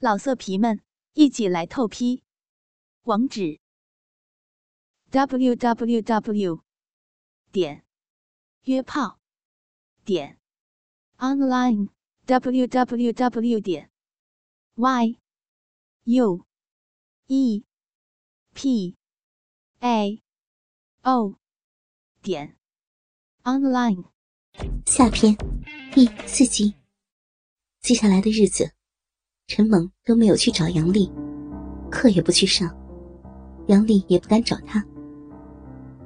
老色皮们，一起来透批！网址：w w w 点约炮点 online w w w 点 y u e p a o 点 online。下篇第四集。接下来的日子。陈猛都没有去找杨丽，课也不去上，杨丽也不敢找他。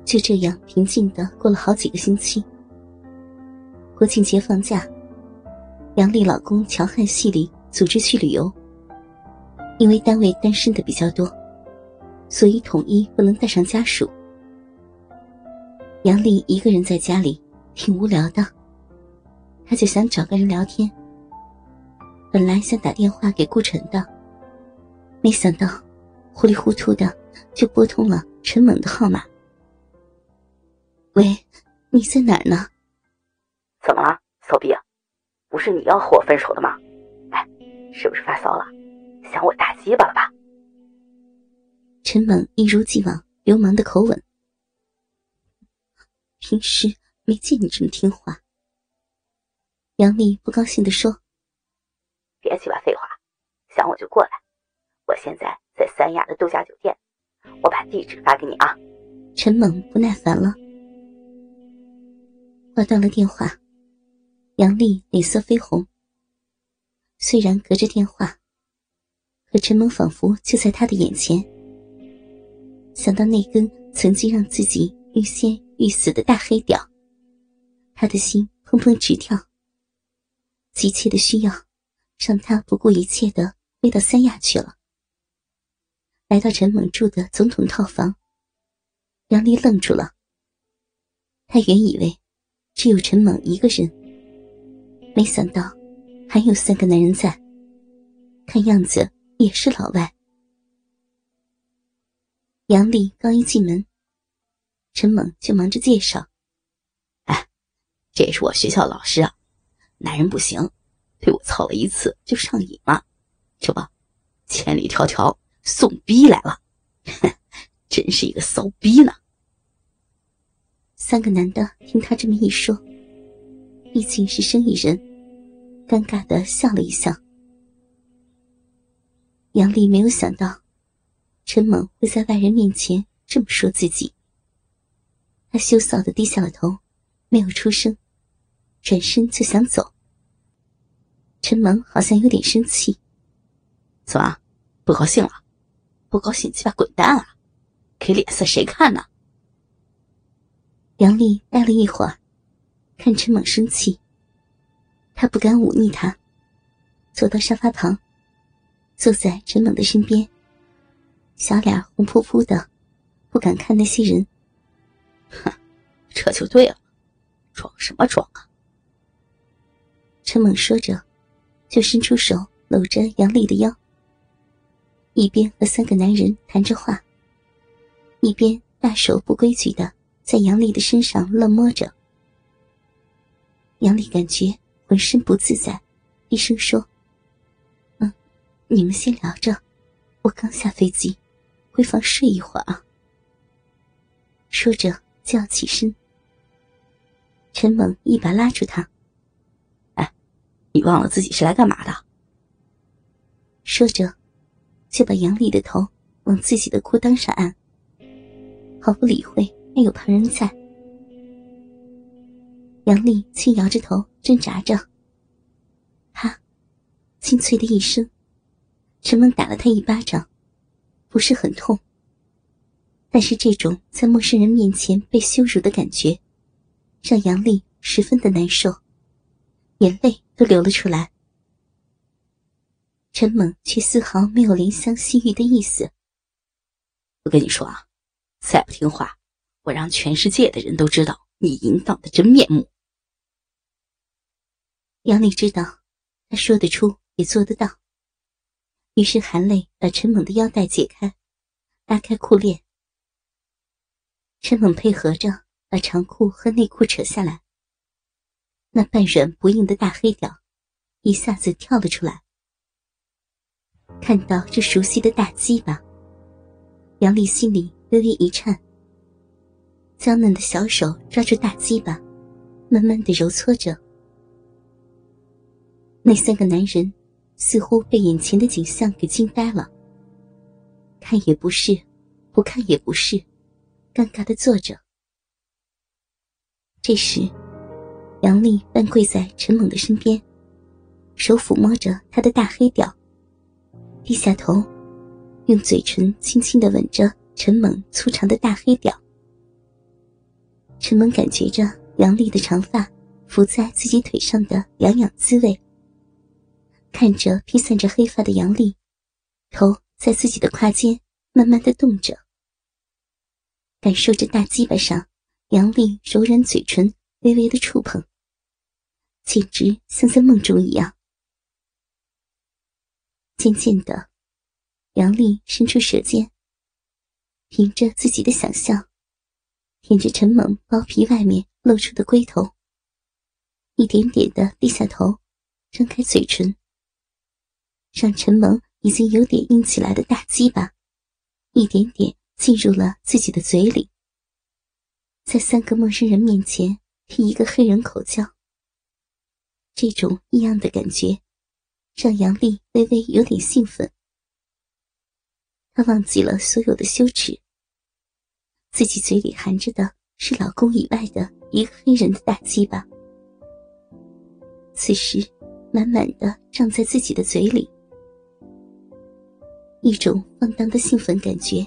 就这样平静的过了好几个星期。国庆节放假，杨丽老公乔汉系里组织去旅游。因为单位单身的比较多，所以统一不能带上家属。杨丽一个人在家里挺无聊的，她就想找个人聊天。本来想打电话给顾晨的，没想到糊里糊涂的就拨通了陈猛的号码。喂，你在哪儿呢？怎么了，骚逼？不是你要和我分手的吗？哎，是不是发骚了？想我大鸡巴了吧？陈猛一如既往流氓的口吻。平时没见你这么听话。杨丽不高兴的说。别鸡巴废话，想我就过来。我现在在三亚的度假酒店，我把地址发给你啊。陈猛不耐烦了，挂断了电话。杨丽脸色绯红。虽然隔着电话，可陈猛仿佛就在他的眼前。想到那根曾经让自己欲仙欲死的大黑屌，他的心砰砰直跳，急切的需要。让他不顾一切的飞到三亚去了。来到陈猛住的总统套房，杨丽愣住了。她原以为只有陈猛一个人，没想到还有三个男人在，看样子也是老外。杨丽刚一进门，陈猛就忙着介绍：“哎，这是我学校老师啊，男人不行。”被我操了一次就上瘾了，这不，千里迢迢送逼来了，真是一个骚逼呢。三个男的听他这么一说，毕竟是生意人，尴尬的笑了一笑。杨丽没有想到，陈猛会在外人面前这么说自己，他羞臊的低下了头，没有出声，转身就想走。陈萌好像有点生气，怎么不高兴了？不高兴鸡巴滚蛋啊！给脸色谁看呢？杨丽待了一会儿，看陈猛生气，她不敢忤逆他，走到沙发旁，坐在陈猛的身边，小脸红扑扑的，不敢看那些人。哼，这就对了，装什么装啊？陈猛说着。就伸出手搂着杨丽的腰，一边和三个男人谈着话，一边大手不规矩的在杨丽的身上乱摸着。杨丽感觉浑身不自在，低声说：“嗯，你们先聊着，我刚下飞机，回房睡一会儿啊。”说着就要起身，陈猛一把拉住他。你忘了自己是来干嘛的？说着，就把杨丽的头往自己的裤裆上按，毫不理会还有旁人在。杨丽轻摇着头，挣扎着。啪！清脆的一声，陈猛打了他一巴掌，不是很痛，但是这种在陌生人面前被羞辱的感觉，让杨丽十分的难受。眼泪都流了出来，陈猛却丝毫没有怜香惜玉的意思。我跟你说啊，再不听话，我让全世界的人都知道你淫荡的真面目。杨丽知道，他说得出也做得到，于是含泪把陈猛的腰带解开，拉开裤链。陈猛配合着把长裤和内裤扯下来。那半软不硬的大黑屌，一下子跳了出来。看到这熟悉的大鸡巴，杨丽心里微微一颤。娇嫩的小手抓住大鸡巴，慢慢的揉搓着。那三个男人似乎被眼前的景象给惊呆了，看也不是，不看也不是，尴尬的坐着。这时，杨丽半跪在陈猛的身边，手抚摸着他的大黑屌，低下头，用嘴唇轻轻的吻着陈猛粗长的大黑屌。陈猛感觉着杨丽的长发拂在自己腿上的痒痒滋味，看着披散着黑发的杨丽，头在自己的胯间慢慢的动着，感受着大鸡巴上杨丽柔软嘴唇微微的触碰，简直像在梦中一样。渐渐的，杨丽伸出舌尖，凭着自己的想象。舔着陈猛包皮外面露出的龟头，一点点的低下头，张开嘴唇，让陈猛已经有点硬起来的大鸡巴，一点点进入了自己的嘴里。在三个陌生人面前替一个黑人口叫，这种异样的感觉，让杨丽微微有点兴奋。她忘记了所有的羞耻。自己嘴里含着的是老公以外的一个黑人的大鸡巴，此时满满的胀在自己的嘴里，一种放荡的兴奋感觉，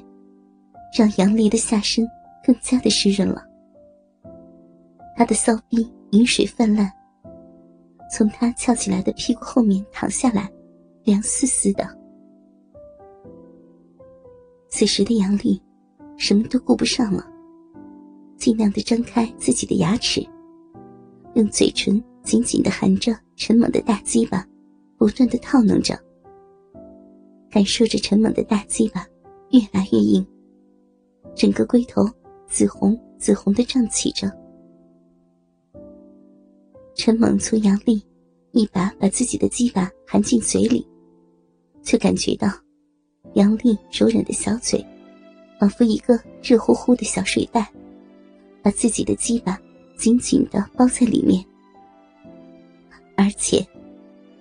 让杨丽的下身更加的湿润了。她的骚逼饮水泛滥，从他翘起来的屁股后面躺下来，凉丝丝的。此时的杨丽。什么都顾不上了，尽量的张开自己的牙齿，用嘴唇紧紧的含着陈猛的大鸡巴，不断的套弄着，感受着陈猛的大鸡巴越来越硬，整个龟头紫红紫红的胀起着。陈猛从杨丽一把把自己的鸡巴含进嘴里，就感觉到杨丽柔软的小嘴。仿佛一个热乎乎的小水袋，把自己的鸡巴紧紧的包在里面，而且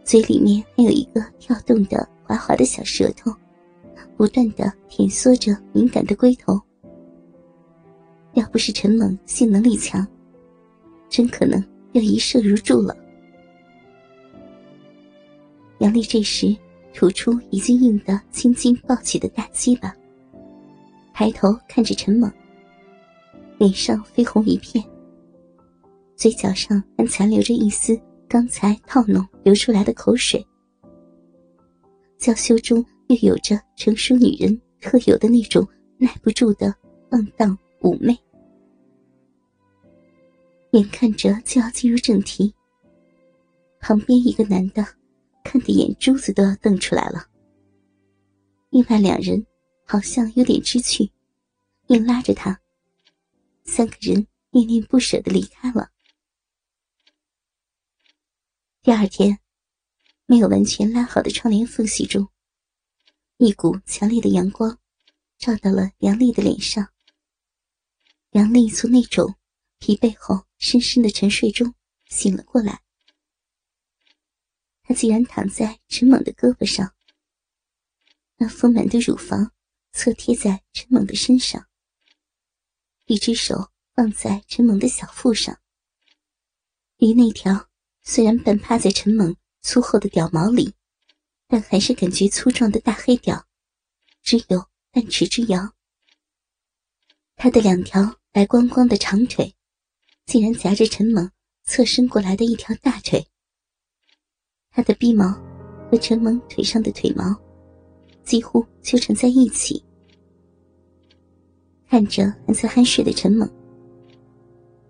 嘴里面还有一个跳动的滑滑的小舌头，不断的舔缩着敏感的龟头。要不是陈猛性能力强，真可能要一射入柱了。杨丽这时吐出已经硬得青筋暴起的大鸡巴。抬头看着陈猛，脸上绯红一片，嘴角上还残留着一丝刚才套弄流出来的口水，娇羞中又有着成熟女人特有的那种耐不住的放荡妩媚。眼看着就要进入正题，旁边一个男的看得眼珠子都要瞪出来了，另外两人。好像有点知趣，硬拉着他。三个人恋恋不舍的离开了。第二天，没有完全拉好的窗帘缝隙中，一股强烈的阳光照到了杨丽的脸上。杨丽从那种疲惫后深深的沉睡中醒了过来，他竟然躺在陈猛的胳膊上，那丰满的乳房。侧贴在陈猛的身上，一只手放在陈猛的小腹上，离那条虽然半趴在陈猛粗厚的屌毛里，但还是感觉粗壮的大黑屌，只有半尺之遥。他的两条白光光的长腿，竟然夹着陈猛侧身过来的一条大腿。他的臂毛和陈猛腿上的腿毛。几乎纠缠在一起。看着还在酣睡的陈猛，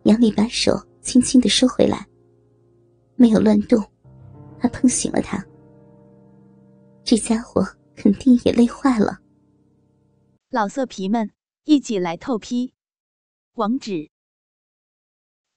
杨丽把手轻轻的收回来，没有乱动，怕碰醒了他。这家伙肯定也累坏了。老色皮们，一起来透批！网址